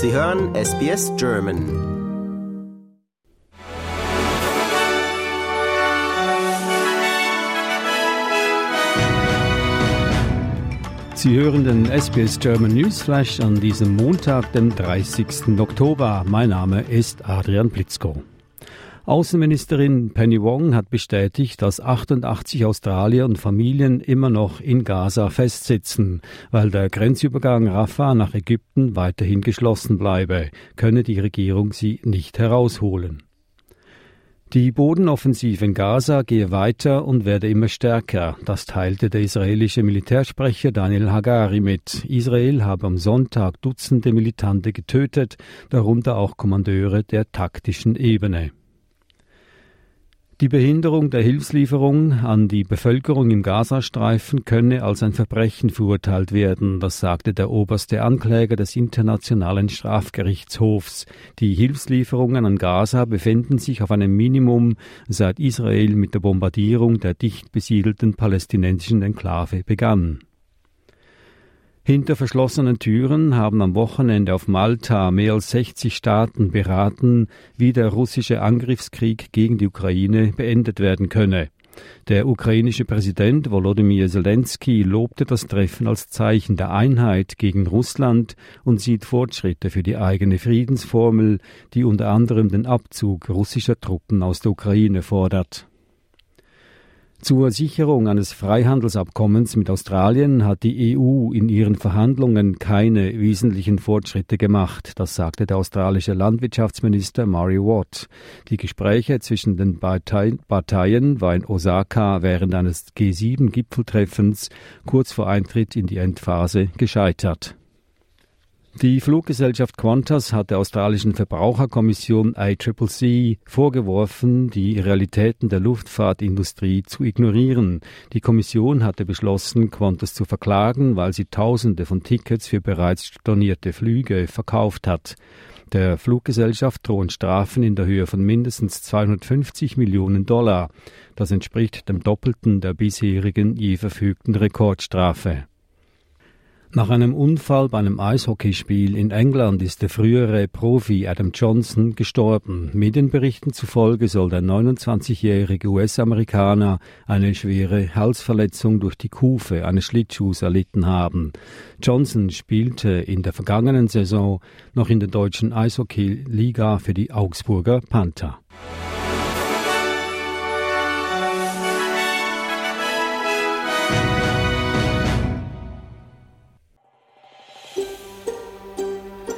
Sie hören SBS German. Sie hören den SBS German Newsflash an diesem Montag, dem 30. Oktober. Mein Name ist Adrian Blitzko. Außenministerin Penny Wong hat bestätigt, dass 88 Australier und Familien immer noch in Gaza festsitzen. Weil der Grenzübergang Rafah nach Ägypten weiterhin geschlossen bleibe, könne die Regierung sie nicht herausholen. Die Bodenoffensive in Gaza gehe weiter und werde immer stärker. Das teilte der israelische Militärsprecher Daniel Hagari mit. Israel habe am Sonntag Dutzende Militante getötet, darunter auch Kommandeure der taktischen Ebene. Die Behinderung der Hilfslieferung an die Bevölkerung im Gazastreifen könne als ein Verbrechen verurteilt werden, das sagte der oberste Ankläger des Internationalen Strafgerichtshofs. Die Hilfslieferungen an Gaza befinden sich auf einem Minimum, seit Israel mit der Bombardierung der dicht besiedelten palästinensischen Enklave begann. Hinter verschlossenen Türen haben am Wochenende auf Malta mehr als 60 Staaten beraten, wie der russische Angriffskrieg gegen die Ukraine beendet werden könne. Der ukrainische Präsident Volodymyr Zelensky lobte das Treffen als Zeichen der Einheit gegen Russland und sieht Fortschritte für die eigene Friedensformel, die unter anderem den Abzug russischer Truppen aus der Ukraine fordert. Zur Sicherung eines Freihandelsabkommens mit Australien hat die EU in ihren Verhandlungen keine wesentlichen Fortschritte gemacht, das sagte der australische Landwirtschaftsminister Murray Watt. Die Gespräche zwischen den Parteien waren in Osaka während eines G7-Gipfeltreffens kurz vor Eintritt in die Endphase gescheitert. Die Fluggesellschaft Qantas hat der australischen Verbraucherkommission ICCC vorgeworfen, die Realitäten der Luftfahrtindustrie zu ignorieren. Die Kommission hatte beschlossen, Qantas zu verklagen, weil sie Tausende von Tickets für bereits stornierte Flüge verkauft hat. Der Fluggesellschaft drohen Strafen in der Höhe von mindestens 250 Millionen Dollar. Das entspricht dem Doppelten der bisherigen je verfügten Rekordstrafe. Nach einem Unfall bei einem Eishockeyspiel in England ist der frühere Profi Adam Johnson gestorben. Medienberichten zufolge soll der 29-jährige US-Amerikaner eine schwere Halsverletzung durch die Kufe eines Schlittschuhs erlitten haben. Johnson spielte in der vergangenen Saison noch in der deutschen Eishockey-Liga für die Augsburger Panther.